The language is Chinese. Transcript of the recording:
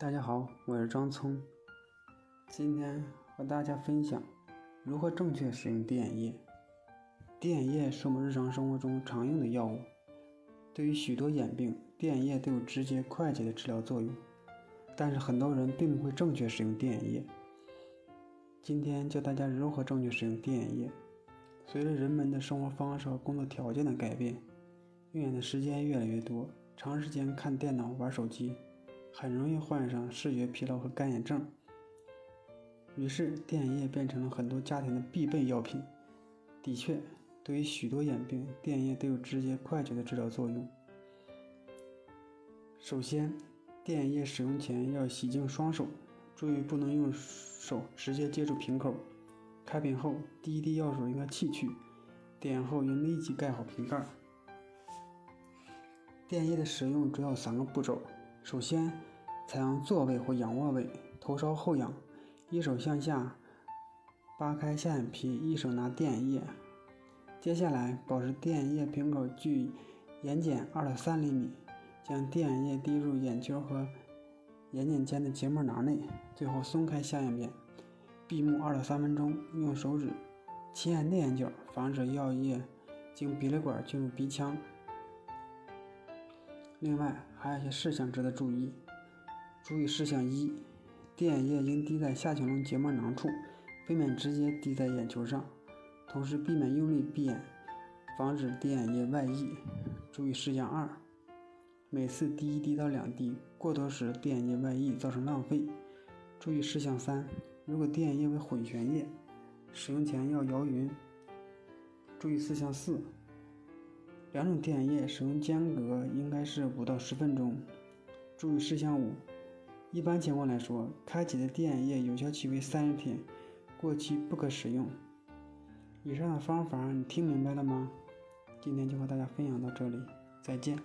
大家好，我是张聪，今天和大家分享如何正确使用滴眼液。滴眼液是我们日常生活中常用的药物，对于许多眼病，滴眼液都有直接快捷的治疗作用。但是很多人并不会正确使用滴眼液。今天教大家如何正确使用滴眼液。随着人们的生活方式和工作条件的改变，用眼的时间越来越多，长时间看电脑、玩手机。很容易患上视觉疲劳和干眼症，于是电眼液变成了很多家庭的必备药品。的确，对于许多眼病，电眼液都有直接快捷的治疗作用。首先，电眼液使用前要洗净双手，注意不能用手直接接触瓶口。开瓶后滴一滴药水应该弃去，点后应立即盖好瓶盖。电液的使用主要三个步骤。首先，采用坐位或仰卧位，头稍后仰，一手向下扒开下眼皮，一手拿滴眼液。接下来，保持滴眼液瓶口距眼睑二到三厘米，将滴眼液滴入眼球和眼睑间的结膜囊内。最后松开下眼睑，闭目二到三分钟，用手指轻按内眼角，防止药液经鼻泪管进入鼻腔。另外还有一些事项值得注意。注意事项一：滴眼液应滴在下丘窿结膜囊处，避免直接滴在眼球上，同时避免用力闭眼，防止滴眼液外溢。注意事项二：每次滴一滴到两滴，过多时滴眼液外溢，造成浪费。注意事项三：如果滴眼液为混悬液，使用前要摇匀。注意事项四。两种滴眼液使用间隔应该是五到十分钟。注意事项五：一般情况来说，开启的滴眼液有效期为三十天，过期不可使用。以上的方法你听明白了吗？今天就和大家分享到这里，再见。